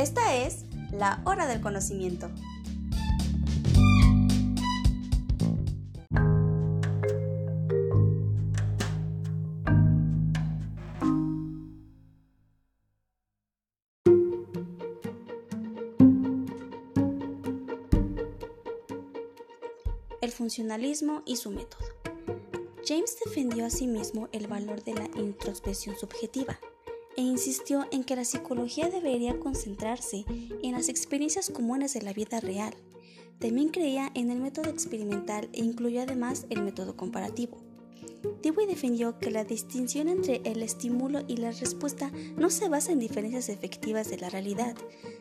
Esta es la hora del conocimiento. El funcionalismo y su método. James defendió asimismo sí el valor de la introspección subjetiva e insistió en que la psicología debería concentrarse en las experiencias comunes de la vida real. También creía en el método experimental e incluyó además el método comparativo. Dewey defendió que la distinción entre el estímulo y la respuesta no se basa en diferencias efectivas de la realidad,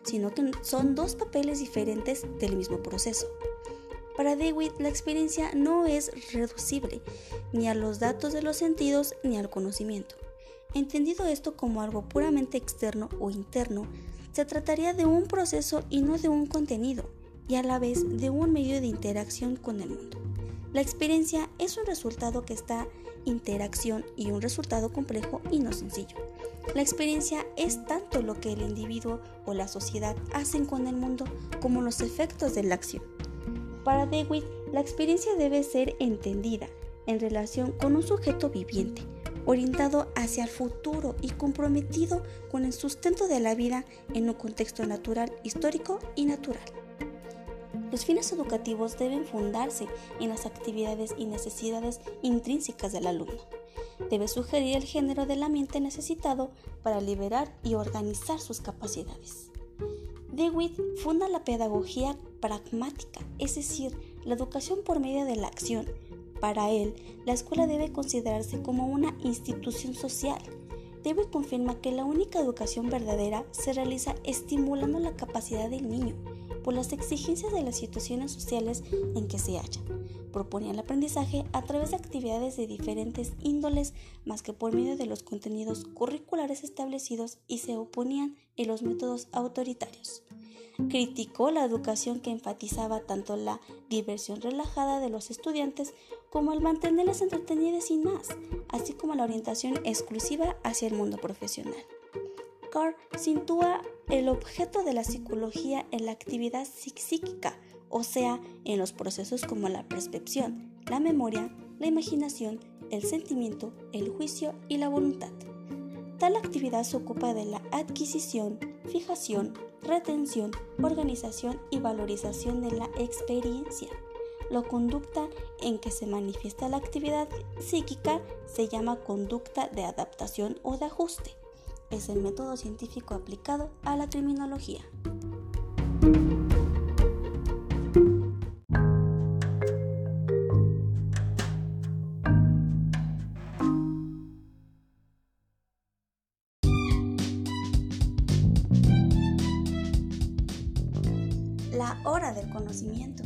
sino que son dos papeles diferentes del mismo proceso. Para Dewey, la experiencia no es reducible ni a los datos de los sentidos ni al conocimiento. Entendido esto como algo puramente externo o interno, se trataría de un proceso y no de un contenido, y a la vez de un medio de interacción con el mundo. La experiencia es un resultado que está interacción y un resultado complejo y no sencillo. La experiencia es tanto lo que el individuo o la sociedad hacen con el mundo como los efectos de la acción. Para Dewey, la experiencia debe ser entendida en relación con un sujeto viviente, orientado hacia el futuro y comprometido con el sustento de la vida en un contexto natural, histórico y natural. Los fines educativos deben fundarse en las actividades y necesidades intrínsecas del alumno. Debe sugerir el género de la mente necesitado para liberar y organizar sus capacidades. DeWitt funda la pedagogía pragmática, es decir, la educación por medio de la acción. Para él, la escuela debe considerarse como una institución social. DeWitt confirma que la única educación verdadera se realiza estimulando la capacidad del niño por las exigencias de las situaciones sociales en que se halla. Proponía el aprendizaje a través de actividades de diferentes índoles más que por medio de los contenidos curriculares establecidos y se oponían en los métodos autoritarios. Criticó la educación que enfatizaba tanto la diversión relajada de los estudiantes como el mantenerles entretenidos sin más, así como la orientación exclusiva hacia el mundo profesional. Carr sitúa el objeto de la psicología en la actividad psíquica, o sea, en los procesos como la percepción, la memoria, la imaginación, el sentimiento, el juicio y la voluntad. Tal actividad se ocupa de la adquisición, fijación, retención, organización y valorización de la experiencia. La conducta en que se manifiesta la actividad psíquica se llama conducta de adaptación o de ajuste. Es el método científico aplicado a la criminología. La hora del conocimiento.